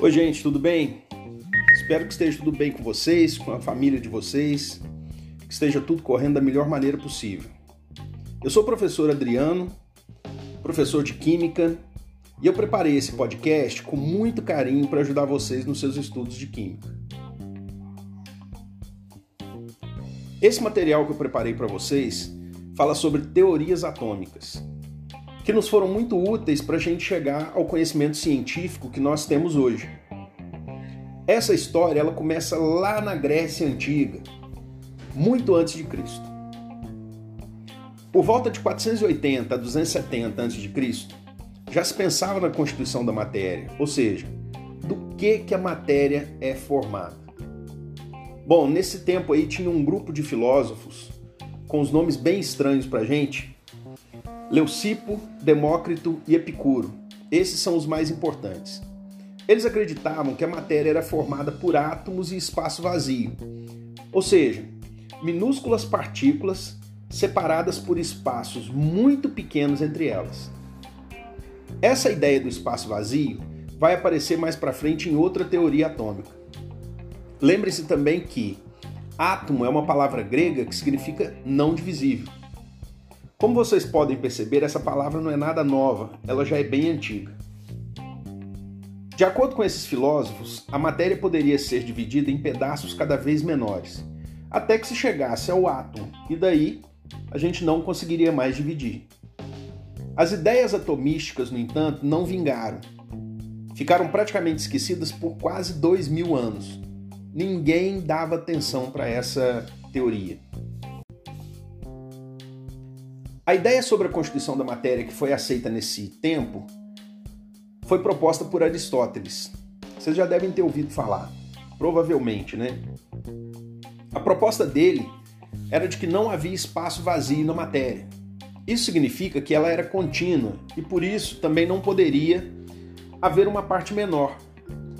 Oi, gente, tudo bem? Espero que esteja tudo bem com vocês, com a família de vocês, que esteja tudo correndo da melhor maneira possível. Eu sou o professor Adriano, professor de Química, e eu preparei esse podcast com muito carinho para ajudar vocês nos seus estudos de Química. Esse material que eu preparei para vocês fala sobre teorias atômicas, que nos foram muito úteis para a gente chegar ao conhecimento científico que nós temos hoje. Essa história ela começa lá na Grécia Antiga, muito antes de Cristo. Por volta de 480 a 270 a.C., já se pensava na constituição da matéria, ou seja, do que, que a matéria é formada. Bom, nesse tempo aí tinha um grupo de filósofos com os nomes bem estranhos para gente: Leucipo, Demócrito e Epicuro. Esses são os mais importantes. Eles acreditavam que a matéria era formada por átomos e espaço vazio, ou seja, minúsculas partículas separadas por espaços muito pequenos entre elas. Essa ideia do espaço vazio vai aparecer mais para frente em outra teoria atômica. Lembre-se também que átomo é uma palavra grega que significa não divisível. Como vocês podem perceber, essa palavra não é nada nova, ela já é bem antiga. De acordo com esses filósofos, a matéria poderia ser dividida em pedaços cada vez menores, até que se chegasse ao átomo, e daí a gente não conseguiria mais dividir. As ideias atomísticas, no entanto, não vingaram. Ficaram praticamente esquecidas por quase dois mil anos ninguém dava atenção para essa teoria. A ideia sobre a constituição da matéria que foi aceita nesse tempo foi proposta por Aristóteles. Vocês já devem ter ouvido falar, provavelmente, né? A proposta dele era de que não havia espaço vazio na matéria. Isso significa que ela era contínua e por isso também não poderia haver uma parte menor.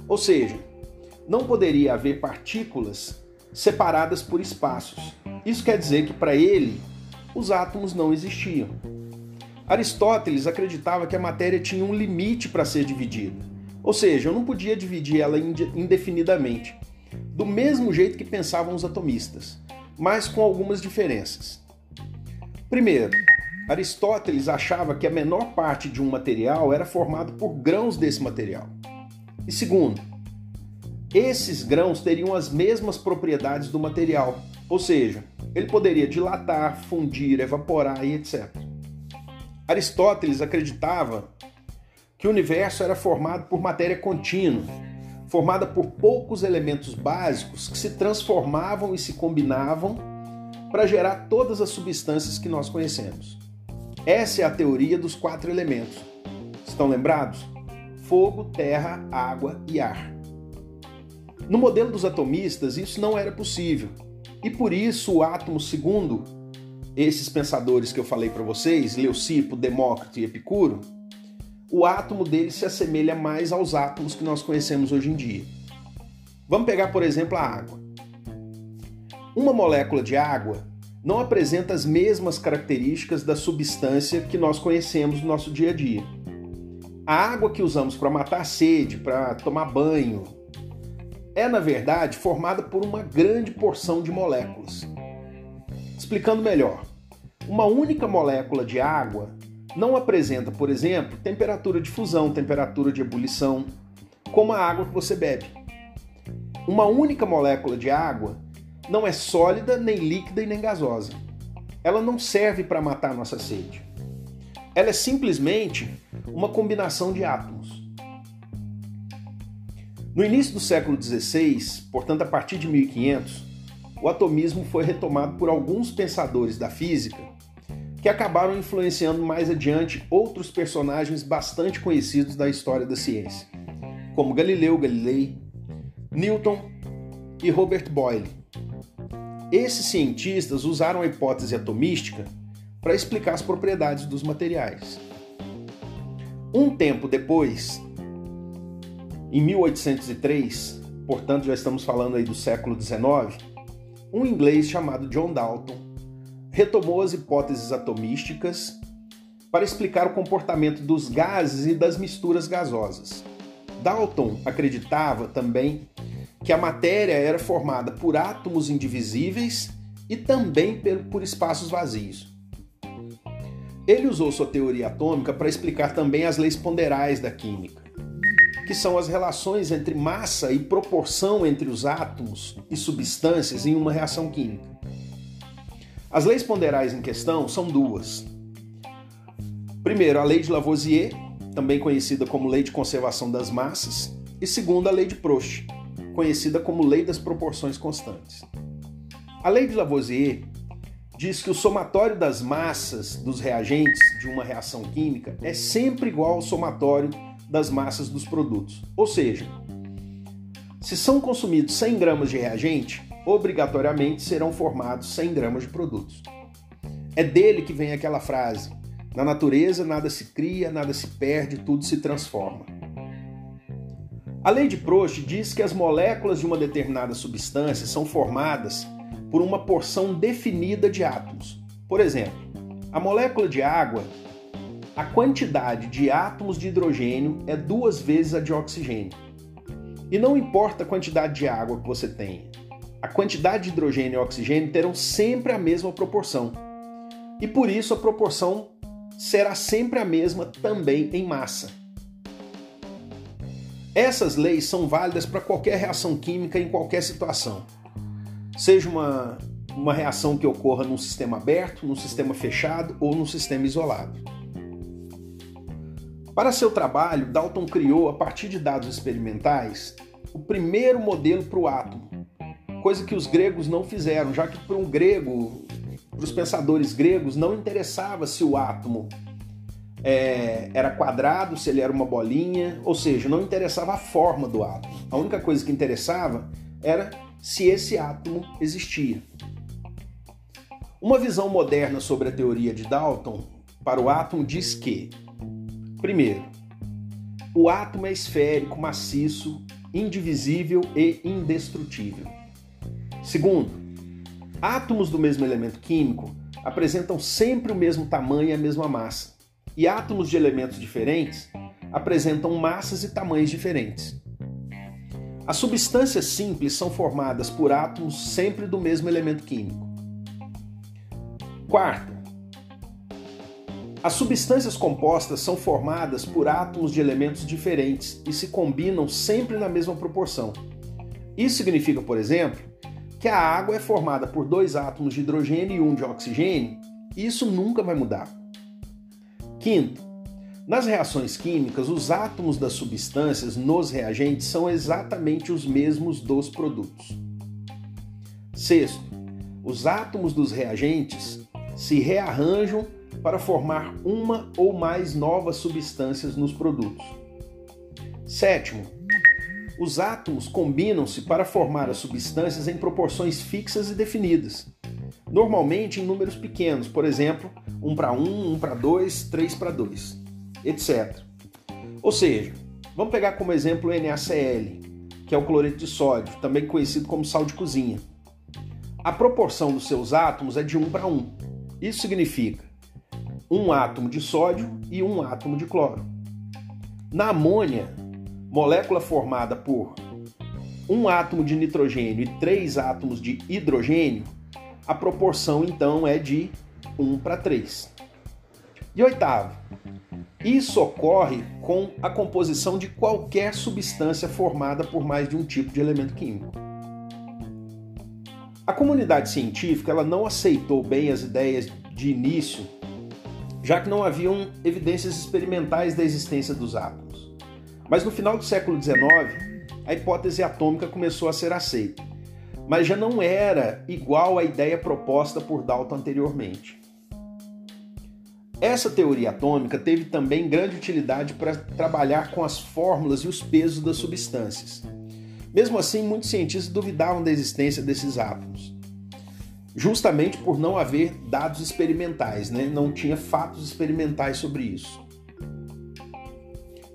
Ou seja, não poderia haver partículas separadas por espaços. Isso quer dizer que para ele os átomos não existiam. Aristóteles acreditava que a matéria tinha um limite para ser dividida, ou seja, eu não podia dividir ela indefinidamente, do mesmo jeito que pensavam os atomistas, mas com algumas diferenças. Primeiro, Aristóteles achava que a menor parte de um material era formado por grãos desse material. E segundo, esses grãos teriam as mesmas propriedades do material, ou seja, ele poderia dilatar, fundir, evaporar e etc. Aristóteles acreditava que o universo era formado por matéria contínua, formada por poucos elementos básicos que se transformavam e se combinavam para gerar todas as substâncias que nós conhecemos. Essa é a teoria dos quatro elementos. Estão lembrados? Fogo, terra, água e ar. No modelo dos atomistas, isso não era possível. E por isso o átomo, segundo esses pensadores que eu falei para vocês, Leucipo, Demócrito e Epicuro, o átomo dele se assemelha mais aos átomos que nós conhecemos hoje em dia. Vamos pegar, por exemplo, a água. Uma molécula de água não apresenta as mesmas características da substância que nós conhecemos no nosso dia a dia. A água que usamos para matar a sede, para tomar banho, é, na verdade, formada por uma grande porção de moléculas. Explicando melhor, uma única molécula de água não apresenta, por exemplo, temperatura de fusão, temperatura de ebulição, como a água que você bebe. Uma única molécula de água não é sólida, nem líquida e nem gasosa. Ela não serve para matar nossa sede. Ela é simplesmente uma combinação de átomos. No início do século XVI, portanto a partir de 1500, o atomismo foi retomado por alguns pensadores da física que acabaram influenciando mais adiante outros personagens bastante conhecidos da história da ciência, como Galileu Galilei, Newton e Robert Boyle. Esses cientistas usaram a hipótese atomística para explicar as propriedades dos materiais. Um tempo depois, em 1803, portanto já estamos falando aí do século XIX, um inglês chamado John Dalton retomou as hipóteses atomísticas para explicar o comportamento dos gases e das misturas gasosas. Dalton acreditava também que a matéria era formada por átomos indivisíveis e também por espaços vazios. Ele usou sua teoria atômica para explicar também as leis ponderais da química, que são as relações entre massa e proporção entre os átomos e substâncias em uma reação química. As leis ponderais em questão são duas. Primeiro, a lei de Lavoisier, também conhecida como lei de conservação das massas, e segundo, a lei de Proust, conhecida como lei das proporções constantes. A lei de Lavoisier diz que o somatório das massas dos reagentes de uma reação química é sempre igual ao somatório das massas dos produtos. Ou seja, se são consumidos 100 gramas de reagente, obrigatoriamente serão formados 100 gramas de produtos. É dele que vem aquela frase: na natureza nada se cria, nada se perde, tudo se transforma. A lei de Proust diz que as moléculas de uma determinada substância são formadas por uma porção definida de átomos. Por exemplo, a molécula de água, a quantidade de átomos de hidrogênio é duas vezes a de oxigênio. E não importa a quantidade de água que você tenha, a quantidade de hidrogênio e oxigênio terão sempre a mesma proporção. E por isso a proporção será sempre a mesma também em massa. Essas leis são válidas para qualquer reação química em qualquer situação seja uma, uma reação que ocorra num sistema aberto, num sistema fechado ou num sistema isolado. Para seu trabalho, Dalton criou, a partir de dados experimentais, o primeiro modelo para o átomo, coisa que os gregos não fizeram, já que para um grego, para os pensadores gregos, não interessava se o átomo é, era quadrado, se ele era uma bolinha, ou seja, não interessava a forma do átomo. A única coisa que interessava era se esse átomo existia. Uma visão moderna sobre a teoria de Dalton para o átomo diz que, primeiro, o átomo é esférico, maciço, indivisível e indestrutível. Segundo, átomos do mesmo elemento químico apresentam sempre o mesmo tamanho e a mesma massa, e átomos de elementos diferentes apresentam massas e tamanhos diferentes. As substâncias simples são formadas por átomos sempre do mesmo elemento químico. Quarto, as substâncias compostas são formadas por átomos de elementos diferentes e se combinam sempre na mesma proporção. Isso significa, por exemplo, que a água é formada por dois átomos de hidrogênio e um de oxigênio, e isso nunca vai mudar. Quinto, nas reações químicas, os átomos das substâncias nos reagentes são exatamente os mesmos dos produtos. Sexto, os átomos dos reagentes se rearranjam para formar uma ou mais novas substâncias nos produtos. Sétimo, os átomos combinam-se para formar as substâncias em proporções fixas e definidas, normalmente em números pequenos, por exemplo, 1 para 1, 1 para 2, 3 para 2 etc. Ou seja, vamos pegar como exemplo o NaCl, que é o cloreto de sódio, também conhecido como sal de cozinha. A proporção dos seus átomos é de 1 para 1. Isso significa um átomo de sódio e um átomo de cloro. Na amônia, molécula formada por um átomo de nitrogênio e três átomos de hidrogênio, a proporção então é de 1 para 3. E oitavo, isso ocorre com a composição de qualquer substância formada por mais de um tipo de elemento químico. A comunidade científica ela não aceitou bem as ideias de início, já que não haviam evidências experimentais da existência dos átomos. Mas no final do século XIX, a hipótese atômica começou a ser aceita, mas já não era igual à ideia proposta por Dalton anteriormente. Essa teoria atômica teve também grande utilidade para trabalhar com as fórmulas e os pesos das substâncias. Mesmo assim, muitos cientistas duvidavam da existência desses átomos, justamente por não haver dados experimentais, né? não tinha fatos experimentais sobre isso.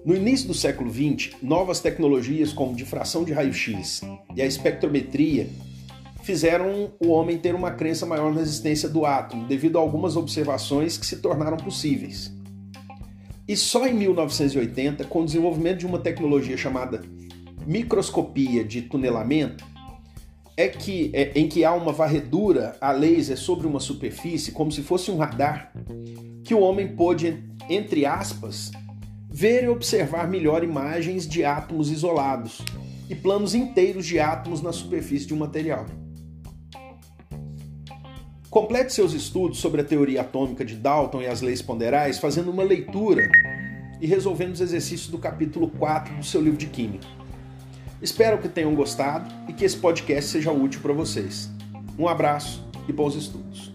No início do século XX, novas tecnologias como difração de raio-x e a espectrometria fizeram o homem ter uma crença maior na existência do átomo, devido a algumas observações que se tornaram possíveis. E só em 1980, com o desenvolvimento de uma tecnologia chamada microscopia de tunelamento, é que é, em que há uma varredura a laser sobre uma superfície, como se fosse um radar, que o homem pôde, entre aspas, ver e observar melhor imagens de átomos isolados e planos inteiros de átomos na superfície de um material. Complete seus estudos sobre a teoria atômica de Dalton e as leis ponderais fazendo uma leitura e resolvendo os exercícios do capítulo 4 do seu livro de Química. Espero que tenham gostado e que esse podcast seja útil para vocês. Um abraço e bons estudos.